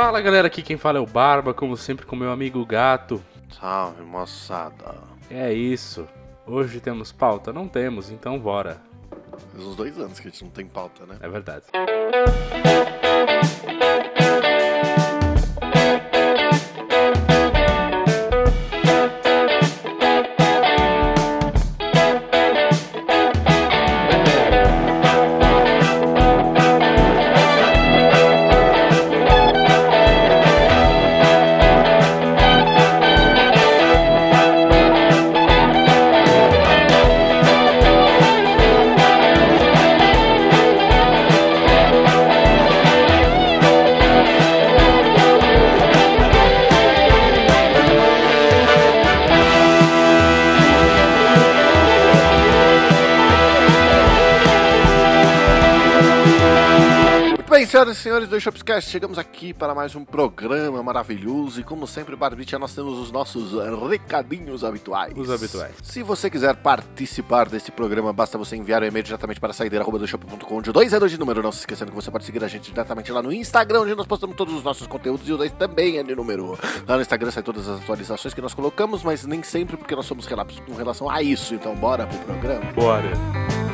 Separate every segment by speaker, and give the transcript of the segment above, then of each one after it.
Speaker 1: Fala galera, aqui quem fala é o Barba, como sempre com meu amigo Gato.
Speaker 2: Salve, moçada.
Speaker 1: É isso. Hoje temos pauta? Não temos, então bora.
Speaker 2: Faz uns dois anos que a gente não tem pauta, né?
Speaker 1: É verdade.
Speaker 2: Senhoras e senhores do Shopscast, chegamos aqui para mais um programa maravilhoso e como sempre, Barbicha, nós temos os nossos recadinhos habituais.
Speaker 1: Os habituais.
Speaker 2: Se você quiser participar desse programa, basta você enviar o e-mail diretamente para saideira.com de 2 a 2 de número. Não se esquecendo que você pode seguir a gente diretamente lá no Instagram, onde nós postamos todos os nossos conteúdos e o 2 também é de número. Lá no Instagram sai todas as atualizações que nós colocamos, mas nem sempre porque nós somos relapsos com relação a isso. Então bora pro programa.
Speaker 1: Bora.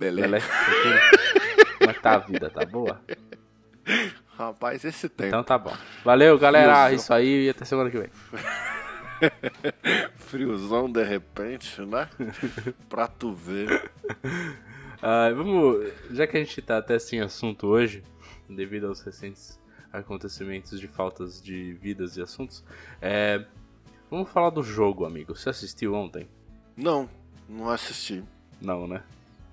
Speaker 2: Beleza?
Speaker 1: Beleza? Como é que tá a vida? Tá boa?
Speaker 2: Rapaz, esse tempo.
Speaker 1: Então tá bom. Valeu, galera.
Speaker 2: Friozão.
Speaker 1: Isso aí e até semana que vem.
Speaker 2: Friozão de repente, né? pra tu ver.
Speaker 1: Ah, vamos, já que a gente tá até sem assunto hoje, devido aos recentes acontecimentos de faltas de vidas e assuntos, é, vamos falar do jogo, amigo. Você assistiu ontem?
Speaker 2: Não, não assisti.
Speaker 1: Não, né?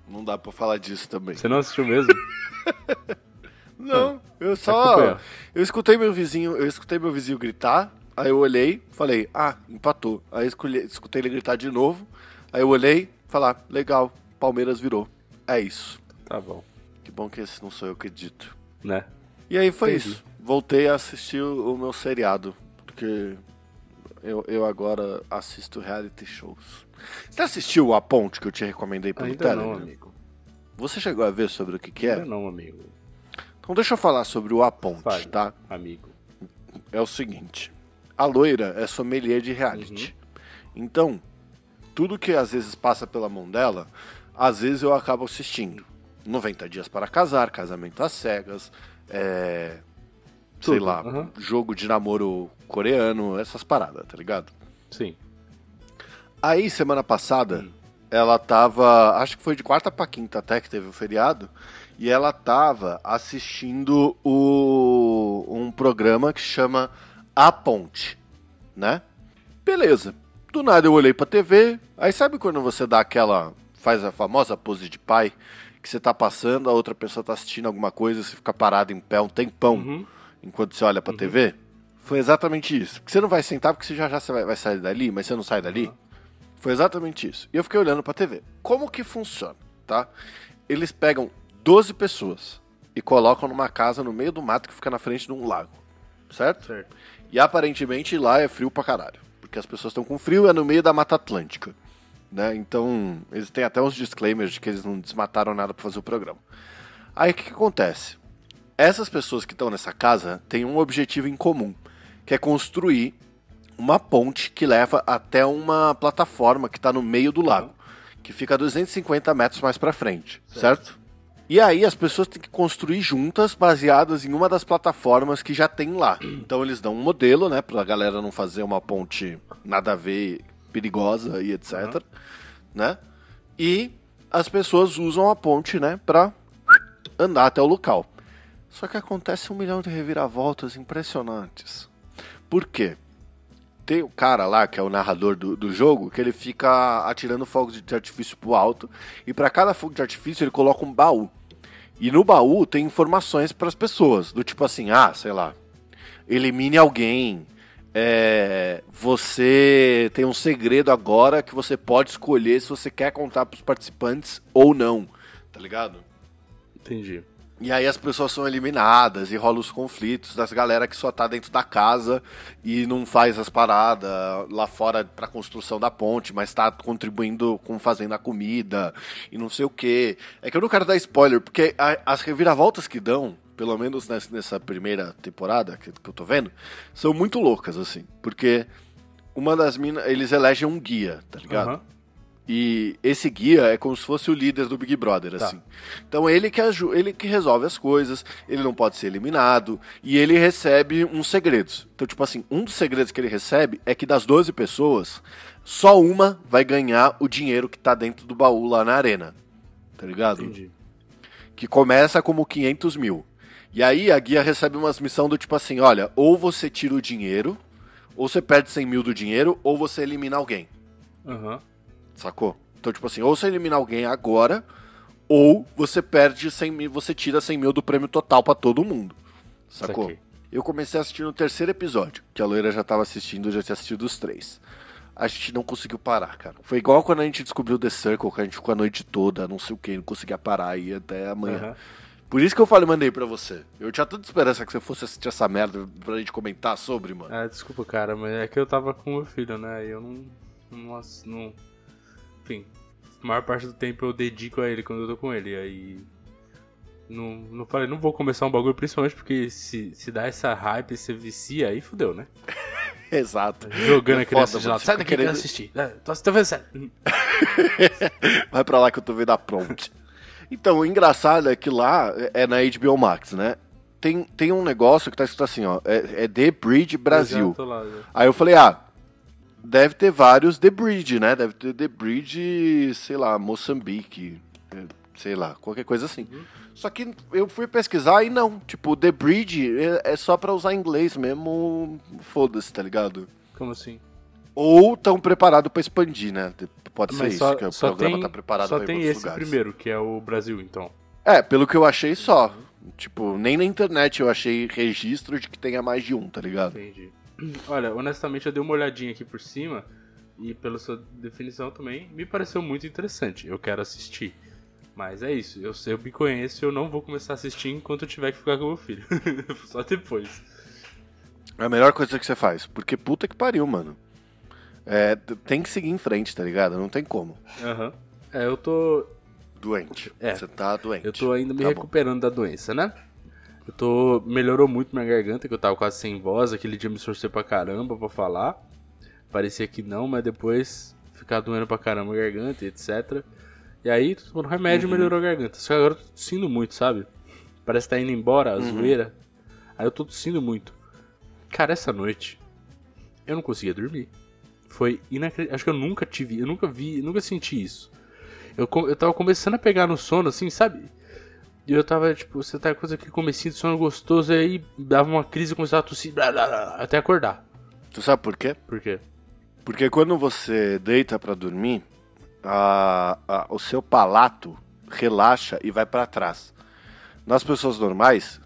Speaker 2: Não dá pra falar disso também.
Speaker 1: Você não assistiu mesmo?
Speaker 2: Não, eu
Speaker 1: Você
Speaker 2: só. Eu escutei meu vizinho, eu escutei meu vizinho gritar, aí eu olhei, falei, ah, empatou. Aí eu escolhi- escutei ele gritar de novo, aí eu olhei, falar, legal, Palmeiras virou. É isso.
Speaker 1: Tá bom,
Speaker 2: Que bom que esse não sou eu que dito.
Speaker 1: né?
Speaker 2: E aí foi
Speaker 1: Entendi.
Speaker 2: isso. Voltei a assistir o meu seriado, porque eu, eu agora assisto reality shows. Você assistiu A Ponte que eu te recomendei pelo
Speaker 1: Ainda
Speaker 2: Telegram?
Speaker 1: não, amigo.
Speaker 2: Você chegou a ver sobre o que, que é?
Speaker 1: Ainda não, amigo.
Speaker 2: Então deixa eu falar sobre o A Ponte,
Speaker 1: Fale.
Speaker 2: tá?
Speaker 1: Amigo.
Speaker 2: É o seguinte: a loira é sommelier de reality. Então, tudo que às vezes passa pela mão dela, às vezes eu acabo assistindo. 90 dias para casar, casamento às cegas, é. Sei
Speaker 1: Tudo,
Speaker 2: lá,
Speaker 1: aham.
Speaker 2: jogo de namoro coreano, essas paradas, tá ligado?
Speaker 1: Sim.
Speaker 2: Aí, semana passada, ela tava. Acho que foi de quarta pra quinta até que teve o feriado. E ela tava assistindo o, um programa que chama A Ponte, né? Beleza. Do nada eu olhei pra TV. Aí sabe quando você dá aquela. faz a famosa pose de pai? Que você tá passando, a outra pessoa tá assistindo alguma coisa, você fica parado em pé um tempão
Speaker 1: Uhum.
Speaker 2: Enquanto você olha pra TV? Foi exatamente isso. Porque você não vai sentar porque você já já você vai, vai sair dali, mas você não sai dali. Foi exatamente isso. E eu fiquei olhando pra TV. Como que funciona, tá? Eles pegam 12 pessoas e colocam numa casa no meio do mato que fica na frente de um lago, certo?
Speaker 1: Certo.
Speaker 2: E aparentemente lá é frio pra caralho. Porque as pessoas estão com frio e é no meio da Mata Atlântica. Né? Então, eles têm até uns disclaimers de que eles não desmataram nada pra fazer o programa. Aí o que, que acontece? Essas pessoas que estão nessa casa têm um objetivo em comum, que é construir uma ponte que leva até uma plataforma que está no meio do lago, que fica a 250 metros mais pra frente, certo? E aí as pessoas têm que construir juntas, baseadas em uma das plataformas que já tem lá. Então eles dão um modelo, né, pra galera não fazer uma ponte nada a ver, perigosa e etc, né? E as pessoas usam a ponte, né, pra andar até o local. Só que acontece um milhão de reviravoltas impressionantes. Por quê? Tem o cara lá, que é o narrador do, do jogo, que ele fica atirando fogos de artifício pro alto. E para cada fogo de artifício ele coloca um baú. E no baú tem informações para as pessoas. Do tipo assim, ah, sei lá. Elimine alguém. É, você tem um segredo agora que você pode escolher se você quer contar pros participantes ou não. Tá ligado?
Speaker 1: Entendi.
Speaker 2: E aí as pessoas são eliminadas e rola os conflitos das galera que só tá dentro da casa e não faz as paradas lá fora pra construção da ponte, mas tá contribuindo com fazendo a comida e não sei o que. É que eu não quero dar spoiler, porque a, as reviravoltas que dão, pelo menos nessa, nessa primeira temporada que, que eu tô vendo, são muito loucas, assim. Porque uma das minas, eles elegem um guia, tá ligado?
Speaker 1: Aham.
Speaker 2: E esse guia é como se fosse o líder do Big Brother,
Speaker 1: Tá.
Speaker 2: assim. Então ele que, ele que resolve as coisas, ele não pode ser eliminado, e ele recebe uns segredos. Então, tipo assim, um dos segredos que ele recebe é que das 12 pessoas, só uma vai ganhar o dinheiro que tá dentro do baú lá na arena. Tá ligado?
Speaker 1: Entendi.
Speaker 2: que começa como 500 mil. E aí a guia recebe umas missões do tipo assim, olha, ou você tira o dinheiro, ou você perde 100 mil do dinheiro, ou você elimina alguém,
Speaker 1: Aham.
Speaker 2: Sacou? Então, tipo assim, ou você elimina alguém agora, ou você perde 100 mil, você tira 100 mil do prêmio total pra todo mundo, sacou? Eu comecei a assistir no terceiro episódio, que a loira já tava assistindo, eu já tinha assistido os três. A gente não conseguiu parar, cara. Foi igual quando a gente descobriu The Circle, que a gente ficou a noite toda, não sei o que, não conseguia parar aí até amanhã.
Speaker 1: Aham.
Speaker 2: Por isso que eu falei, mandei pra você. Eu tinha tanta esperança que você fosse assistir essa merda pra gente comentar sobre, mano.
Speaker 1: Ah, desculpa, cara, mas é que eu tava com meu filho, né? E eu não. não, não enfim, a maior parte do tempo eu dedico a ele quando eu tô com ele. Aí. Não, não falei, não vou começar um bagulho, principalmente porque se, se dá essa hype, você vicia, aí fudeu, né?
Speaker 2: Exato.
Speaker 1: Jogando
Speaker 2: É
Speaker 1: a criança de lado.
Speaker 2: mano,
Speaker 1: Sai daqui,
Speaker 2: querendo-
Speaker 1: assistir. É, tô, tô vendo sério.
Speaker 2: Vai pra lá que eu tô vendo a prompt. Então, o engraçado é que lá é na HBO Max, né? Tem, tem um negócio que tá escrito assim, ó. É, é The Bridge Brasil.
Speaker 1: Eu lá, já.
Speaker 2: Aí eu falei, ah, deve ter vários The Bridge, né? Deve ter The Bridge, sei lá, Moçambique, eh, sei lá, qualquer coisa assim. Só que eu fui pesquisar e não. Tipo, The Bridge é, é só pra usar inglês mesmo, foda-se, tá ligado?
Speaker 1: Como assim?
Speaker 2: Ou tão preparado pra expandir, né? Pode ser
Speaker 1: Mas
Speaker 2: isso,
Speaker 1: só,
Speaker 2: que o programa
Speaker 1: tem,
Speaker 2: tá preparado pra ir
Speaker 1: tem esse
Speaker 2: lugares.
Speaker 1: primeiro, que é o Brasil, então.
Speaker 2: É, pelo que eu achei só. Tipo, nem na internet eu achei registro de que tenha mais de um, tá ligado?
Speaker 1: Entendi. Olha, honestamente, eu dei uma olhadinha aqui por cima e pela sua definição também me pareceu muito interessante. Eu quero assistir. Mas é isso, eu, eu me conheço eu não vou começar a assistir enquanto eu tiver que ficar com meu filho. Só depois.
Speaker 2: É a melhor coisa que você faz. Porque puta que pariu, mano. É, tem que seguir em frente, tá ligado? Não tem como.
Speaker 1: Aham. É, eu tô.
Speaker 2: Doente.
Speaker 1: É.
Speaker 2: Você tá doente.
Speaker 1: Eu tô ainda me
Speaker 2: Tá bom.
Speaker 1: recuperando da doença, né? Eu tô. Melhorou muito minha garganta, que eu tava quase sem voz. Aquele dia me sorcei pra caramba pra falar. Parecia que não, mas depois ficar doendo pra caramba a garganta etc. E aí, tomando remédio
Speaker 2: Uhum.
Speaker 1: melhorou a garganta. Só que agora eu tô tossindo muito, sabe? Parece que tá indo embora a
Speaker 2: Uhum.
Speaker 1: zoeira. Aí eu tô tossindo muito. Cara, essa noite eu não conseguia dormir. Foi inacreditável. Acho que eu nunca tive, eu nunca vi, nunca senti isso. Eu, eu tava começando a pegar no sono, assim, sabe? E eu tava, tipo, você tá com aquele comecinho de sono gostoso, e aí dava uma crise e começava a tossir, blá, blá, blá, até acordar.
Speaker 2: Tu sabe por quê?
Speaker 1: Por quê?
Speaker 2: Porque quando você deita pra dormir, a- a- o seu palato relaxa e vai pra trás. Nas pessoas normais,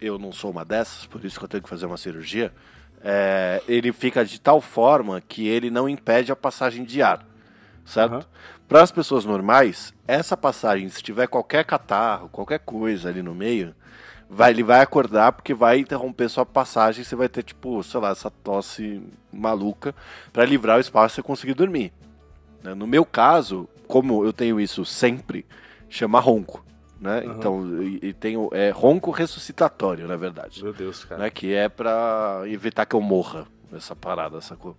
Speaker 2: eu não sou uma dessas, por isso que eu tenho que fazer uma cirurgia, é, ele fica de tal forma que ele não impede a passagem de ar, certo?
Speaker 1: Aham.
Speaker 2: Para as pessoas normais, essa passagem, se tiver qualquer catarro, qualquer coisa ali no meio, vai, ele vai acordar porque vai interromper sua passagem, você vai ter tipo, sei lá, essa tosse maluca para livrar o espaço e você conseguir dormir. né? No meu caso, como eu tenho isso sempre, chama ronco, né?
Speaker 1: Aham.
Speaker 2: Então, e, e tenho é ronco ressuscitatório, na verdade,
Speaker 1: Meu Deus, cara.
Speaker 2: né? Que é pra evitar que eu morra essa parada, sacou?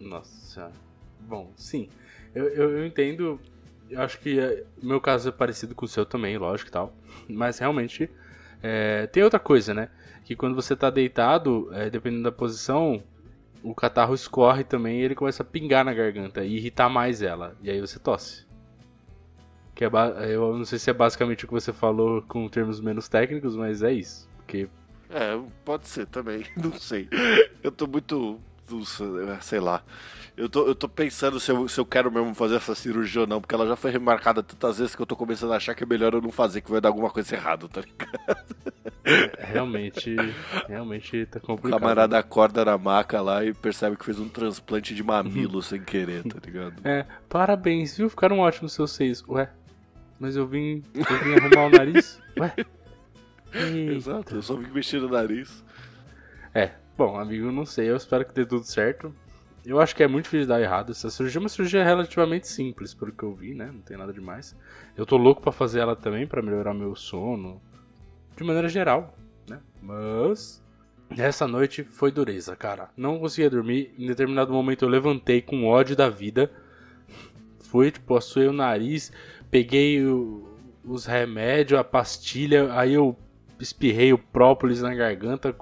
Speaker 1: Nossa senhora. Bom, sim. Eu, eu, eu entendo. Eu acho que o meu caso é parecido com o seu também, lógico e tal. Mas realmente. é, tem outra coisa, né? Que quando você tá deitado, é, dependendo da posição, o catarro escorre também e ele começa a pingar na garganta e irritar mais ela. E aí você tosse. Que é eu não sei se é basicamente o que você falou com termos menos técnicos, mas é isso. Porque
Speaker 2: É, pode ser também, não sei. Eu tô muito. Não sei, lá. Eu tô, eu tô pensando se eu, se eu quero mesmo fazer essa cirurgia ou não, porque ela já foi remarcada tantas vezes que eu tô começando a achar que é melhor eu não fazer, que vai dar alguma coisa errada, tá ligado?
Speaker 1: realmente. realmente tá
Speaker 2: O
Speaker 1: complicado.
Speaker 2: camarada acorda na maca lá e percebe que fez um transplante de mamilo sem querer, tá ligado?
Speaker 1: É, parabéns, viu? Ficaram ótimos seus seios. Ué, mas eu vim, eu vim arrumar o nariz? Ué,
Speaker 2: Exato, eu só vim mexer no nariz.
Speaker 1: É, bom, amigo, não sei, eu espero que dê tudo certo. Eu acho que é muito difícil dar errado. Essa cirurgia é uma cirurgia relativamente simples, pelo que eu vi, né? Não tem nada demais. Eu tô louco para fazer ela também, para melhorar meu sono. De maneira geral, né? Mas. Essa noite foi dureza, cara. Não conseguia dormir. Em determinado momento eu levantei com ódio da vida. Fui, tipo, assuei o nariz. Peguei o, os remédios, a pastilha. Aí eu espirrei o própolis na garganta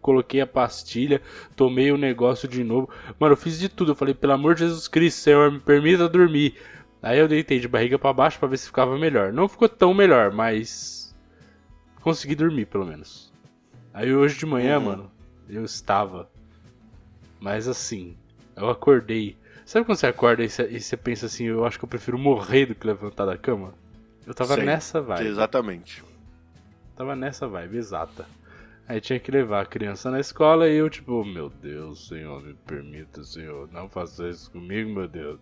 Speaker 1: coloquei a pastilha, tomei o negócio de novo. Mano, eu fiz de tudo. Eu falei, pelo amor de Jesus Cristo, Senhor, me permita dormir. Aí eu deitei de barriga para baixo para ver se ficava melhor. Não ficou tão melhor, mas consegui dormir pelo menos. Aí hoje de manhã, uhum. mano, eu estava. Mas assim, eu acordei. Sabe quando você acorda e você, pensa assim, eu acho que eu prefiro morrer do que levantar da cama? Eu tava Sei, nessa vibe.
Speaker 2: Exatamente.
Speaker 1: Tava nessa vibe, exata. Aí tinha que levar a criança na escola e eu, tipo, meu Deus, Senhor, me permita, Senhor, não faça isso comigo, meu Deus.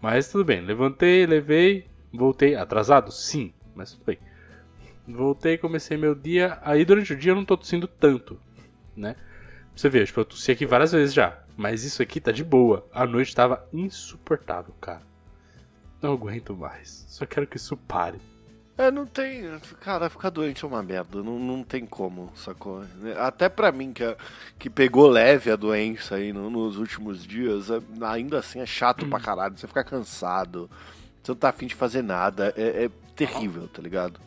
Speaker 1: Mas tudo bem, levantei, levei, voltei. Atrasado? Sim, mas tudo bem. Voltei, comecei meu dia. Aí durante o dia eu não tô tossindo tanto, né? Você vê, tipo, eu tossi aqui várias vezes já. Mas isso aqui tá de boa. A noite tava insuportável, cara. Não aguento mais. Só quero que isso pare.
Speaker 2: É, não tem. Cara, ficar doente é uma merda. Não, não tem como, sacou? Até pra mim, que, é, que pegou leve a doença aí no, nos últimos dias, é, ainda assim é chato pra caralho. Você fica cansado, você não tá afim de fazer nada. É, é terrível, tá ligado?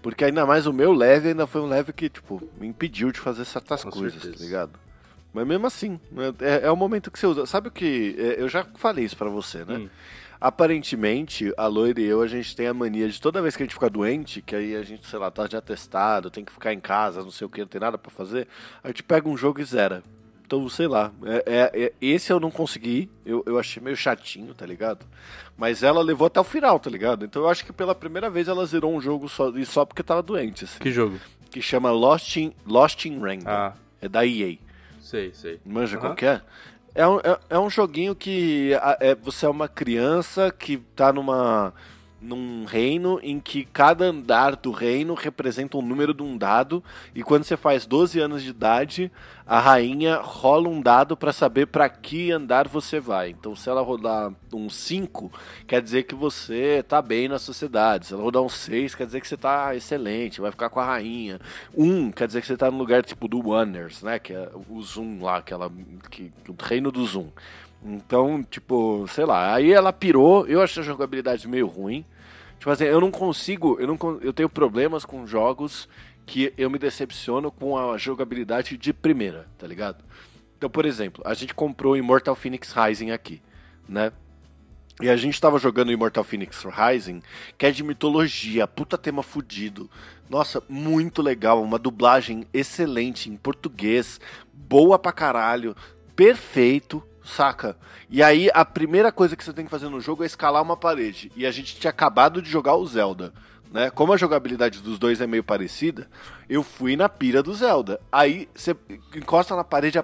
Speaker 2: Porque ainda mais o meu leve ainda foi um leve que, tipo, me impediu de fazer certas Com coisas, tá certeza. tá ligado? Mas mesmo assim, é, é, o momento que você usa. Sabe o que? É, eu já falei isso pra você, né? Hum. Aparentemente, a Loira e eu, a gente tem a mania de toda vez que a gente fica doente, que aí a gente, sei lá, tá de atestado, tem que ficar em casa, não sei o que, não tem nada para fazer, a gente pega um jogo e zera. Então, sei lá, é, é, é, esse eu não consegui, eu, eu achei meio chatinho, tá ligado? Mas ela levou até o final, tá ligado? Então eu acho que pela primeira vez ela zerou um jogo só, e só porque tava doente. Assim,
Speaker 1: que jogo?
Speaker 2: Que chama Lost in, Lost in Random. Ah. É da EA.
Speaker 1: Sei, sei.
Speaker 2: Manja uhum. qual que é? É um, é, é um joguinho que é, você é uma criança que tá numa num reino em que cada andar do reino representa um número de um dado e quando você faz 12 anos de idade, a rainha rola um dado para saber para que andar você vai. Então, se ela rodar um 5, quer dizer que você tá bem na sociedade. Se ela rodar um 6, quer dizer que você tá excelente, vai ficar com a rainha. 1 um, quer dizer que você tá no lugar tipo do Wonders, né, que é o Zoom lá, aquela que o reino do Zoom. Então, tipo, sei lá, aí ela pirou, eu achei a jogabilidade meio ruim. Tipo assim, eu não consigo, eu não eu tenho problemas com jogos que eu me decepciono com a jogabilidade de primeira, tá ligado? Então, por exemplo, a gente comprou Immortal Phoenix Rising aqui, né? E a gente tava jogando Immortal Phoenix Rising, que é de mitologia, puta tema fudido. Nossa, muito legal, uma dublagem excelente em português, boa pra caralho, perfeito, saca? E aí a primeira coisa que você tem que fazer no jogo é escalar uma parede. E a gente tinha acabado de jogar o Zelda. Né? Como a jogabilidade dos dois é meio parecida, eu fui na pira do Zelda. Aí você encosta na parede e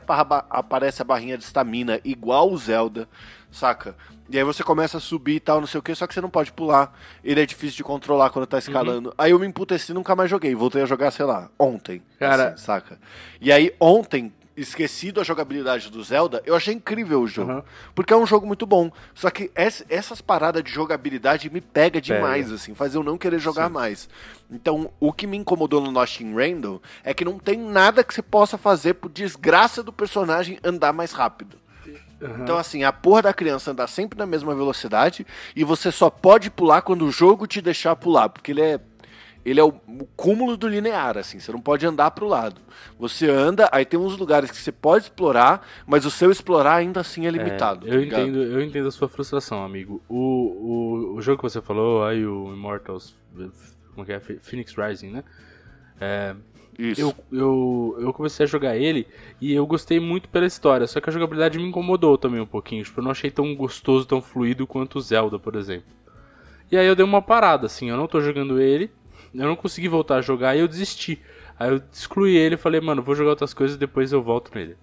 Speaker 2: aparece a barrinha de estamina, igual o Zelda, saca? E aí você começa a subir e tal, não sei o que, só que você não pode pular. Ele é difícil de controlar quando tá escalando. Uhum. Aí eu me emputeci e nunca mais joguei. Voltei a jogar, sei lá, ontem.
Speaker 1: Cara, assim,
Speaker 2: saca? E aí ontem, esquecido a jogabilidade do Zelda, eu achei incrível o jogo. Uhum. Porque é um jogo muito bom. Só que essas paradas de jogabilidade me pega demais, pega. assim, faz eu não querer jogar Sim. mais. Então, o que me incomodou no Lost in Random é que não tem nada que você possa fazer por desgraça do personagem andar mais rápido. Uhum. Então, assim, a porra da criança andar sempre na mesma velocidade e você só pode pular quando o jogo te deixar pular, porque ele é ele é o, o, cúmulo do linear, assim, você não pode andar para o lado. Você anda, aí tem uns lugares que você pode explorar, mas o seu explorar ainda assim é limitado.
Speaker 1: É, eu, tá entendo, eu entendo a sua frustração, amigo. O, o, o jogo que você falou, aí o Immortals, como é que é? Phoenix Rising, né? É,
Speaker 2: Isso.
Speaker 1: Eu, eu, eu comecei a jogar ele e eu gostei muito pela história, só que a jogabilidade me incomodou também um pouquinho. Tipo, eu não achei tão gostoso, tão fluido quanto o Zelda, por exemplo. E aí eu dei uma parada, assim, eu não tô jogando ele, eu não consegui voltar a jogar e eu desisti. Aí eu excluí ele e falei, mano, vou jogar outras coisas e depois eu volto nele.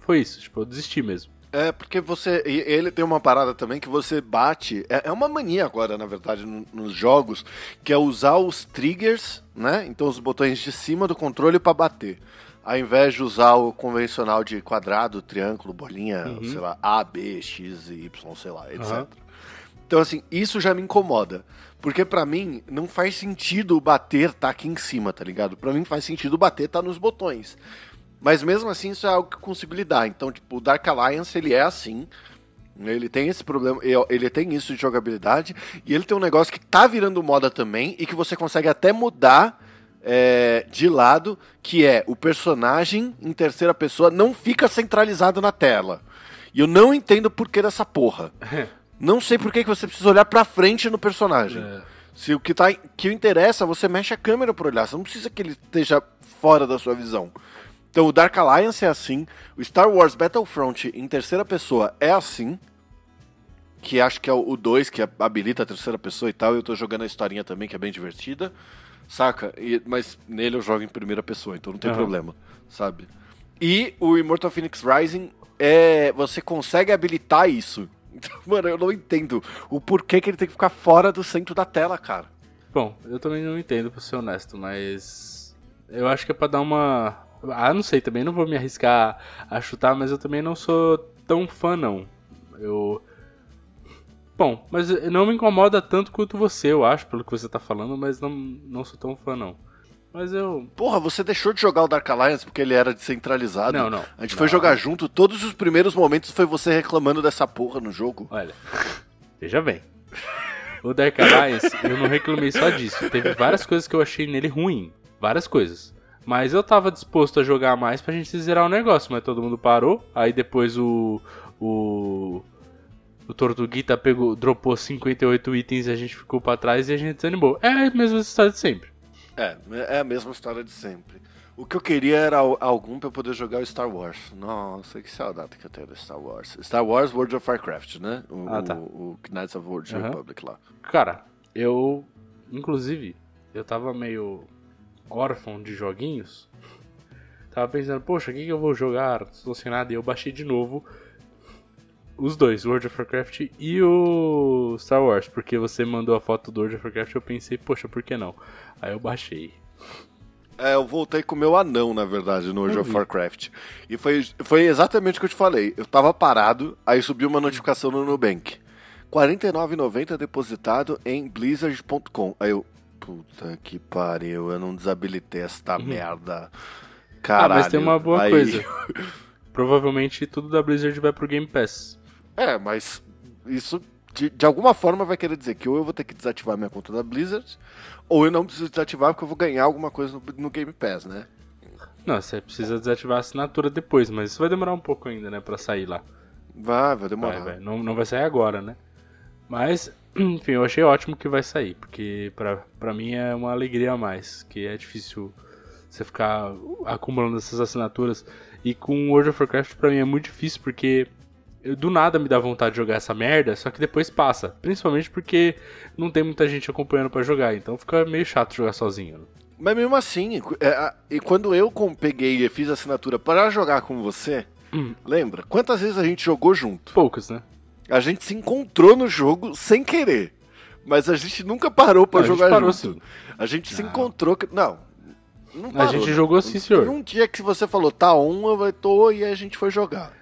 Speaker 1: Foi isso, tipo, eu desisti mesmo.
Speaker 2: É, porque você. Ele tem uma parada também que você bate. É, é uma mania agora, na verdade, no, nos jogos, que é usar os triggers, né? Então os botões de cima do controle para bater. Ao invés de usar o convencional de quadrado, triângulo, bolinha, uhum. sei lá, A, B, X, Y, sei lá, etc. Uhum. Então, assim, isso já me incomoda. Porque para mim não faz sentido bater tá aqui em cima, tá ligado? Para mim faz sentido bater tá nos botões. Mas mesmo assim, isso é algo que eu consigo lidar. Então, tipo, o Dark Alliance, ele é assim. Ele tem esse problema, ele tem isso de jogabilidade, e ele tem um negócio que tá virando moda também, e que você consegue até mudar é, de lado, que é o personagem em terceira pessoa não fica centralizado na tela. E eu não entendo por que dessa porra. não sei por que você precisa olhar pra frente no personagem. É. Se o que, tá, que interessa, você mexe a câmera pra olhar. Você não precisa que ele esteja fora da sua visão. Então o Dark Alliance é assim, o Star Wars Battlefront em terceira pessoa é assim, que acho que é o 2 que habilita a terceira pessoa e tal, e eu tô jogando a historinha também, que é bem divertida, saca? E, mas nele eu jogo em primeira pessoa, então não tem uhum. problema, sabe? E o Immortal Phoenix Rising é. Você consegue habilitar isso. Então, mano, eu não entendo o porquê que ele tem que ficar fora do centro da tela, cara.
Speaker 1: Bom, eu também não entendo, pra ser honesto, mas. Eu acho que é pra dar uma ah, não sei, também não vou me arriscar a chutar, mas eu também não sou tão fã, não. Eu. Bom, mas não me incomoda tanto quanto você, eu acho, pelo que você tá falando, mas não, não sou tão fã, não. Mas eu.
Speaker 2: Porra, você deixou de jogar o Dark Alliance porque ele era descentralizado.
Speaker 1: Não, não.
Speaker 2: A gente
Speaker 1: não.
Speaker 2: foi jogar junto, todos os primeiros momentos foi você reclamando dessa porra no jogo.
Speaker 1: Olha, veja bem. O Dark Alliance, eu não reclamei só disso. Teve várias coisas que eu achei nele ruim. Várias coisas. Mas eu tava disposto a jogar mais pra gente zerar o negócio, mas todo mundo parou. Aí depois o. O. O Tortuguita pegou, dropou 58 itens e a gente ficou para trás e a gente desanimou. É a mesma história de sempre.
Speaker 2: É, é a mesma história de sempre. O que eu queria era algum pra eu poder jogar o Star Wars. Nossa, que saudade que eu tenho do Star Wars. Star Wars World of Warcraft, né? O, ah, tá. o, o Knights of World uhum. Republic lá.
Speaker 1: Cara, eu. Inclusive, eu tava meio órfão de joguinhos, tava pensando, poxa, o que, que eu vou jogar? Estou sem nada. E eu baixei de novo os dois, World of Warcraft e o Star Wars, porque você mandou a foto do World of Warcraft eu pensei, poxa, por que não? Aí eu baixei.
Speaker 2: É, eu voltei com o meu anão, na verdade, no World of Warcraft. E foi, foi exatamente o que eu te falei. Eu tava parado, aí subiu uma notificação no Nubank. R$ 49,90 depositado em blizzard.com. Aí eu, Puta que pariu, eu não desabilitei esta uhum. merda. Caralho. Ah,
Speaker 1: mas tem uma boa aí... coisa. Provavelmente tudo da Blizzard vai pro Game Pass.
Speaker 2: É, mas isso de, de alguma forma vai querer dizer que ou eu vou ter que desativar minha conta da Blizzard, ou eu não preciso desativar porque eu vou ganhar alguma coisa no, no Game Pass, né?
Speaker 1: Não, você precisa desativar a assinatura depois, mas isso vai demorar um pouco ainda, né, pra sair lá.
Speaker 2: Vai, vai demorar.
Speaker 1: Vai, vai. Não, não vai sair agora, né? Mas enfim, eu achei ótimo que vai sair, porque pra, pra mim é uma alegria a mais, que é difícil você ficar acumulando essas assinaturas. E com World of Warcraft pra mim é muito difícil, porque eu, do nada me dá vontade de jogar essa merda, só que depois passa. Principalmente porque não tem muita gente acompanhando para jogar, então fica meio chato jogar sozinho. Né?
Speaker 2: Mas mesmo assim, é, e quando eu peguei e fiz a assinatura para jogar com você, hum. lembra? Quantas vezes a gente jogou junto?
Speaker 1: Poucas, né?
Speaker 2: A gente se encontrou no jogo sem querer. Mas a gente nunca parou para jogar parou, junto. Sim. A gente não. se encontrou. Não.
Speaker 1: não parou, a gente né? jogou sim, senhor.
Speaker 2: um dia que você falou, tá um, eu tô e a gente foi jogar.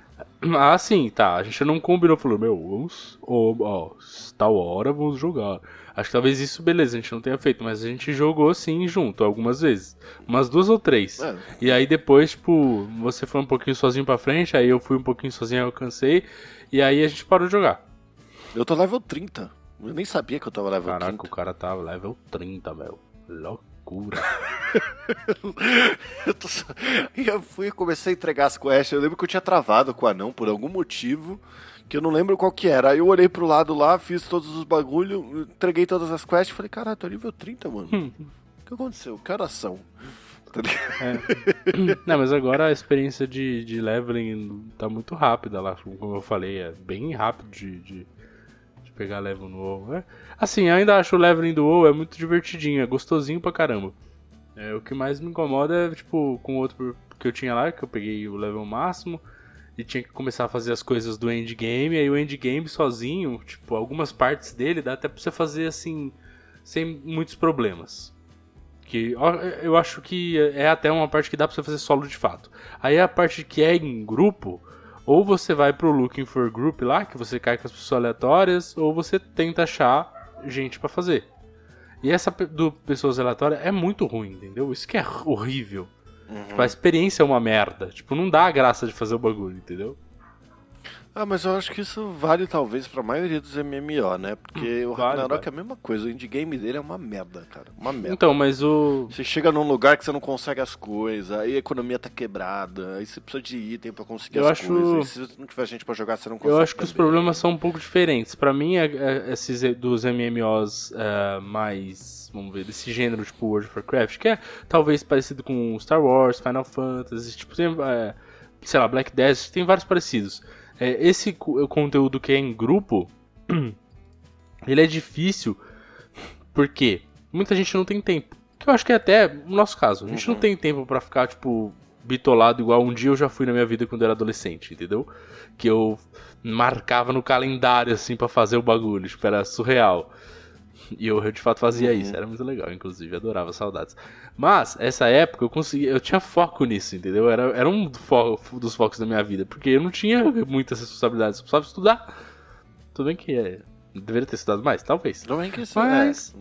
Speaker 1: Ah, sim, tá. A gente não combinou, falou, meu, vamos. Ó, oh, oh, tal hora vamos jogar. Acho que talvez isso, beleza, a gente não tenha feito, mas a gente jogou sim junto algumas vezes. Umas duas ou três. É. E aí depois, tipo, você foi um pouquinho sozinho pra frente, aí eu fui um pouquinho sozinho, eu cansei. E aí a gente parou de jogar.
Speaker 2: Eu tô level 30. Eu nem sabia que eu tava level
Speaker 1: Caraca,
Speaker 2: 30.
Speaker 1: Caraca, o cara tava tá level 30, velho. Loucura.
Speaker 2: eu, tô... eu fui e comecei a entregar as quests. Eu lembro que eu tinha travado com o anão por algum motivo. Que eu não lembro qual que era. Aí eu olhei pro lado lá, fiz todos os bagulho, entreguei todas as quests e falei, caralho, tô nível 30, mano. Hum. O que aconteceu? Que oração?
Speaker 1: Tá é. Não, mas agora a experiência de, de leveling tá muito rápida lá, como eu falei, é bem rápido de, de, de pegar level no WoW. É, assim, eu ainda acho o leveling do WoW é muito divertidinho, é gostosinho pra caramba. É, o que mais me incomoda é, tipo, com o outro que eu tinha lá, que eu peguei o level máximo, e tinha que começar a fazer as coisas do endgame, aí o endgame sozinho, tipo, algumas partes dele dá até pra você fazer assim, sem muitos problemas. Que eu acho que é até uma parte que dá pra você fazer solo de fato. Aí a parte que é em grupo, ou você vai pro Looking for Group lá, que você cai com as pessoas aleatórias, ou você tenta achar gente para fazer. E essa do pessoas aleatórias é muito ruim, entendeu? Isso que é horrível. Uhum. Tipo, a experiência é uma merda. Tipo, não dá a graça de fazer o bagulho, entendeu?
Speaker 2: Ah, mas eu acho que isso vale talvez pra maioria dos MMO, né? Porque hum, o Ragnarok vale. é a mesma coisa, o indie game dele é uma merda, cara. Uma merda.
Speaker 1: Então, mas o.
Speaker 2: Você chega num lugar que você não consegue as coisas, aí a economia tá quebrada, aí você precisa de item pra conseguir eu as acho... coisas. se você não tiver gente pra jogar, você não consegue.
Speaker 1: Eu acho que os problemas são um pouco diferentes. Pra mim, é, é, esses dos MMOs é, mais. Vamos ver, desse gênero, tipo World of Warcraft, que é talvez parecido com Star Wars, Final Fantasy, tipo, tem, é, sei lá, Black Desert, tem vários parecidos. É, esse conteúdo que é em grupo, ele é difícil porque muita gente não tem tempo. Que eu acho que é até o nosso caso. A gente uhum. não tem tempo para ficar, tipo, bitolado igual um dia eu já fui na minha vida quando eu era adolescente, entendeu? Que eu marcava no calendário, assim, para fazer o bagulho. Tipo, era surreal. E eu, eu de fato fazia uhum. isso, era muito legal, inclusive, adorava saudades. Mas, essa época eu consegui, eu tinha foco nisso, entendeu? Era, era um dos focos da minha vida, porque eu não tinha muitas responsabilidades, eu precisava estudar. Tudo bem que é, deveria ter estudado mais, talvez.
Speaker 2: Tudo bem que isso
Speaker 1: Mas, é.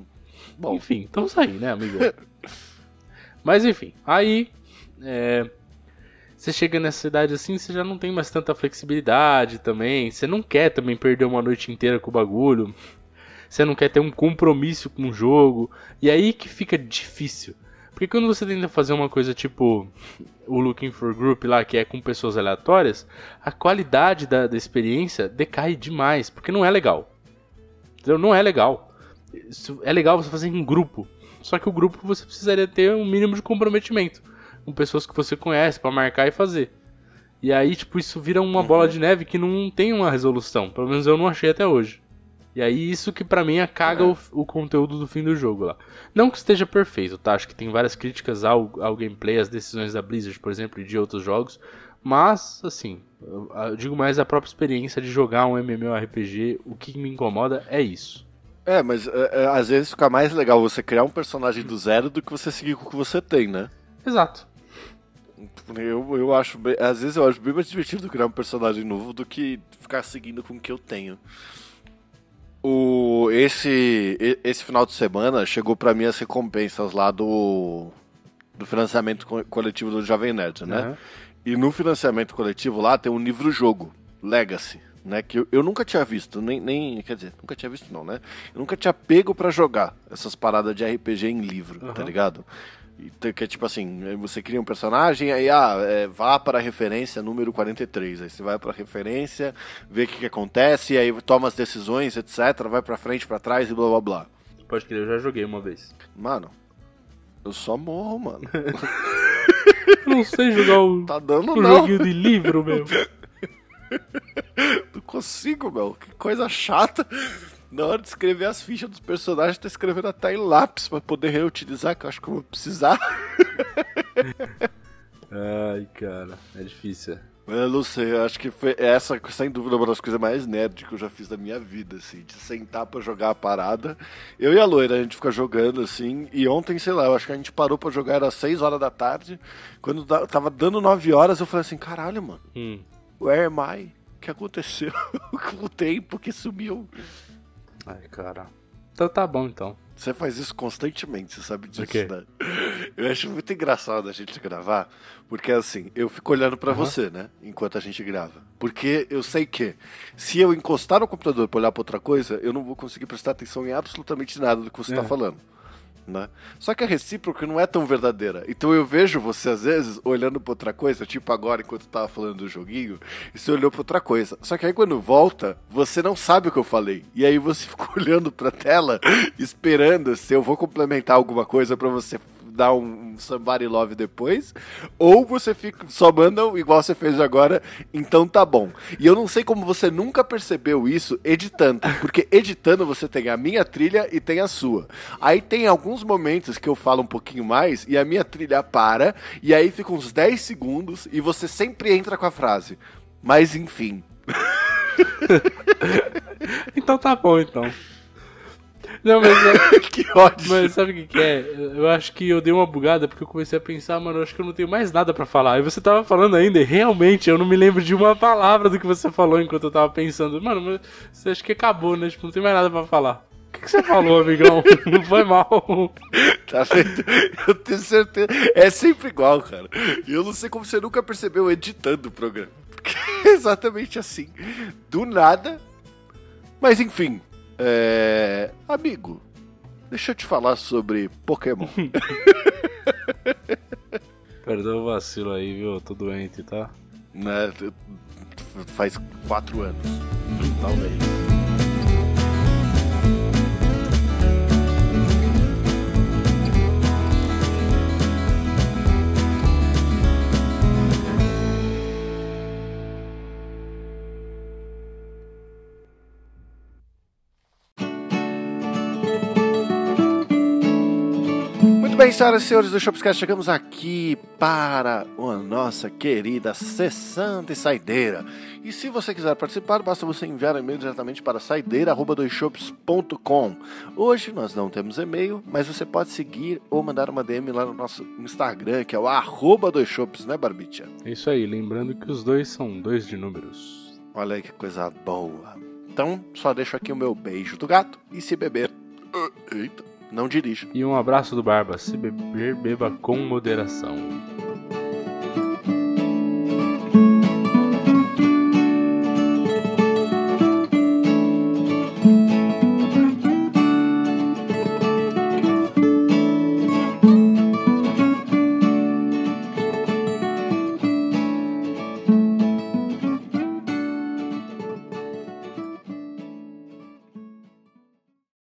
Speaker 1: Bom. enfim, estamos aí, né, amigo? Mas enfim, aí é, você chega nessa cidade assim, você já não tem mais tanta flexibilidade também. Você não quer também perder uma noite inteira com o bagulho você não quer ter um compromisso com o jogo. E aí que fica difícil. Porque quando você tenta fazer uma coisa tipo o Looking for Group lá, que é com pessoas aleatórias, a qualidade da, da experiência decai demais, porque não é legal. Entendeu? Não é legal. É legal você fazer em grupo. Só que o grupo você precisaria ter um mínimo de comprometimento com pessoas que você conhece para marcar e fazer. E aí, tipo, isso vira uma uhum. bola de neve que não tem uma resolução. Pelo menos eu não achei até hoje. E aí isso que para mim acaga é. o, o, conteúdo do fim do jogo lá. Não que esteja perfeito, tá? Acho que tem várias críticas ao, ao gameplay, às decisões da Blizzard, por exemplo, e de outros jogos. Mas, assim, eu, digo mais a própria experiência de jogar um MMORPG. O que me incomoda é isso.
Speaker 2: É, mas é, é, às vezes fica mais legal você criar um personagem do zero do que você seguir com o que você tem, né?
Speaker 1: Exato.
Speaker 2: Eu, eu acho bem, às vezes eu acho bem mais divertido criar um personagem novo do que ficar seguindo com o que eu tenho. O, esse, esse final de semana chegou para mim as recompensas lá do, do financiamento coletivo do Jovem Nerd, né? Uhum. E no financiamento coletivo lá tem um livro-jogo, Legacy, né? Que eu, eu, nunca tinha visto, nem, nem. Quer dizer, nunca tinha visto, não, né? Eu nunca tinha pego para jogar essas paradas de RPG em livro, uhum. tá ligado? Que é tipo assim, você cria um personagem, aí ah, é, vá para a referência número 43. Aí você vai para a referência, vê o que, que, acontece, aí toma as decisões, etc. Vai para frente, para trás e blá blá blá.
Speaker 1: Pode crer, eu já joguei uma vez.
Speaker 2: Mano, eu só morro, mano.
Speaker 1: não sei jogar o,
Speaker 2: tá dando,
Speaker 1: o
Speaker 2: não.
Speaker 1: joguinho de livro, meu.
Speaker 2: não consigo, meu. Que coisa chata na hora de escrever as fichas dos personagens, tá escrevendo até em lápis pra poder reutilizar, que eu acho que eu vou precisar.
Speaker 1: Ai, cara, é difícil.
Speaker 2: Eu não sei, eu acho que foi essa, sem dúvida, uma das coisas mais nerd que eu já fiz da minha vida, assim, de sentar pra jogar a parada. Eu e a loira, a gente fica jogando, assim, e ontem, sei lá, eu acho que a gente parou pra jogar, era 6 horas da tarde. Quando tava dando 9 horas, eu falei assim, caralho, mano, hum. where am I? O que aconteceu com o tempo que sumiu?
Speaker 1: Ai, cara. Então tá bom, então.
Speaker 2: Você faz isso constantemente, você sabe disso, okay. né? Eu acho muito engraçado a gente gravar, porque assim, eu fico olhando para uhum. você, né? Enquanto a gente grava. Porque eu sei que se eu encostar no computador pra olhar pra outra coisa, eu não vou conseguir prestar atenção em absolutamente nada do que você tá é. tá falando né? Só que a recíproca não é tão verdadeira. Então eu vejo você, às vezes, olhando pra outra coisa, tipo agora, enquanto tava falando do joguinho, e você olhou pra outra coisa. Só que aí quando volta, você não sabe o que eu falei. E aí você fica olhando pra tela, esperando se eu vou complementar alguma coisa para você dar um, somebody love depois, ou você fica só manda igual você fez agora, então tá bom. E eu não sei como você nunca percebeu isso editando, porque editando você tem a minha trilha e tem a sua. Aí tem alguns momentos que eu falo um pouquinho mais e a minha trilha para, e aí fica uns 10 segundos e você sempre entra com a frase Mas enfim.
Speaker 1: então tá bom, então. Não, mas. É-
Speaker 2: que ódio.
Speaker 1: Mas sabe o que, que é? Eu acho que eu dei uma bugada porque eu comecei a pensar, mano, eu acho que eu não tenho mais nada pra falar. E você tava falando ainda, e realmente eu não me lembro de uma palavra do que você falou enquanto eu tava pensando. Mano, mas você acha que acabou, né? Tipo, não tem mais nada pra falar. O que, que você falou, amigão? não foi mal.
Speaker 2: Tá vendo? Eu tenho certeza. É sempre igual, cara. E eu não sei como você nunca percebeu editando o programa. Porque é exatamente assim. Do nada. Mas enfim, é... Amigo, deixa eu te falar sobre Pokémon.
Speaker 1: Perdão o vacilo aí, viu? Eu tô doente, tá?
Speaker 2: Né? Faz quatro anos.
Speaker 1: Talvez.
Speaker 2: Bem, senhoras e senhores do Shopscast, chegamos aqui para a nossa querida sessão de saideira. E se você quiser participar, basta você enviar um e-mail diretamente para saideira.doisshops.com. Hoje nós não temos e-mail, mas você pode seguir ou mandar uma DM lá no nosso Instagram, que é o arroba doisshops, né, Barbicha?
Speaker 1: Isso aí, lembrando que os dois são dois de números.
Speaker 2: Olha aí que coisa boa. Então, só deixo aqui o meu beijo do gato e se beber. Eita não dirija.
Speaker 1: E um abraço do Barba. Se beber, beba com moderação.